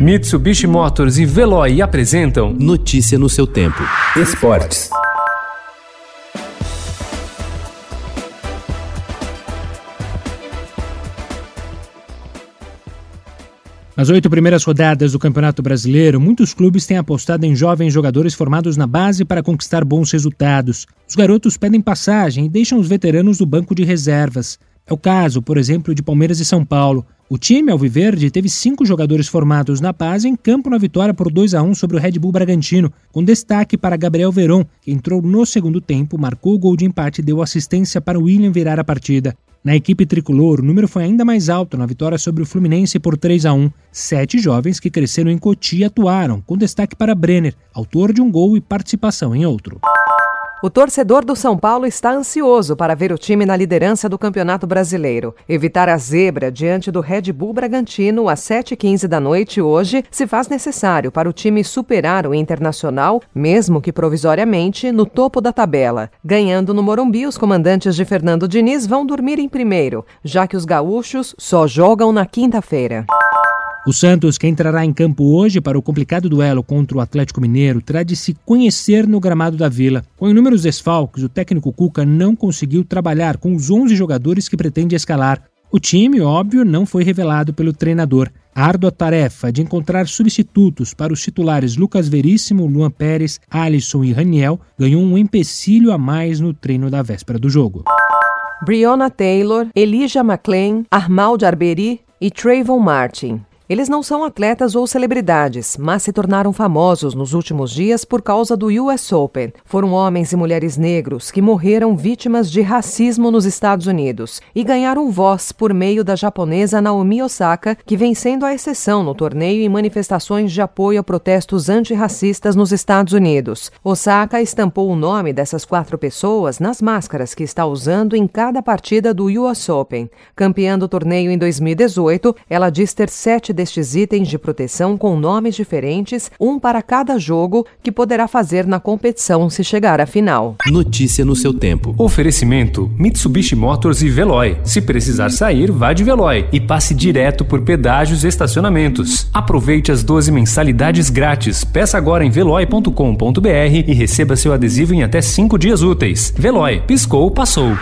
Mitsubishi Motors e Veloy apresentam Notícia no seu tempo. Esportes. Nas oito primeiras rodadas do Campeonato Brasileiro, muitos clubes têm apostado em jovens jogadores formados na base para conquistar bons resultados. Os garotos pedem passagem e deixam os veteranos do banco de reservas. É o caso, por exemplo, de Palmeiras e São Paulo. O time Alviverde teve cinco jogadores formados na base em campo na vitória por 2 a 1 sobre o Red Bull Bragantino, com destaque para Gabriel Veron, que entrou no segundo tempo, marcou o gol de empate e deu assistência para o William virar a partida. Na equipe tricolor, o número foi ainda mais alto na vitória sobre o Fluminense por 3 a 1. Sete jovens que cresceram em Cotia atuaram, com destaque para Brenner, autor de um gol e participação em outro. O torcedor do São Paulo está ansioso para ver o time na liderança do Campeonato Brasileiro. Evitar a zebra diante do Red Bull Bragantino às 7h15 da noite hoje se faz necessário para o time superar o Internacional, mesmo que provisoriamente, no topo da tabela. Ganhando no Morumbi, os comandantes de Fernando Diniz vão dormir em primeiro, já que os gaúchos só jogam na quinta-feira. O Santos, que entrará em campo hoje para o complicado duelo contra o Atlético Mineiro, terá de se conhecer no gramado da Vila. Com inúmeros desfalques, o técnico Cuca não conseguiu trabalhar com os 11 jogadores que pretende escalar. O time, óbvio, não foi revelado pelo treinador. A árdua tarefa de encontrar substitutos para os titulares Lucas Veríssimo, Luan Pérez, Alisson e Raniel ganhou um empecilho a mais no treino da véspera do jogo. Breonna Taylor, Elijah McClain, Armaldo Arberi e Trayvon Martin. Eles não são atletas ou celebridades, mas se tornaram famosos nos últimos dias por causa do US Open. Foram homens e mulheres negros que morreram vítimas de racismo nos Estados Unidos e ganharam voz por meio da japonesa Naomi Osaka, que vem sendo a exceção no torneio em manifestações de apoio a protestos antirracistas nos Estados Unidos. Osaka estampou o nome dessas quatro pessoas nas máscaras que está usando em cada partida do US Open. Campeã do torneio em 2018, ela diz ter sete destes itens de proteção com nomes diferentes, um para cada jogo, que poderá fazer na competição se chegar à final. Notícia no seu tempo. Oferecimento: Mitsubishi Motors e Veloy. Se precisar sair, vá de Veloy e passe direto por pedágios e estacionamentos. Aproveite as 12 mensalidades grátis. Peça agora em veloy.com.br e receba seu adesivo em até 5 dias úteis. Veloy, piscou, passou.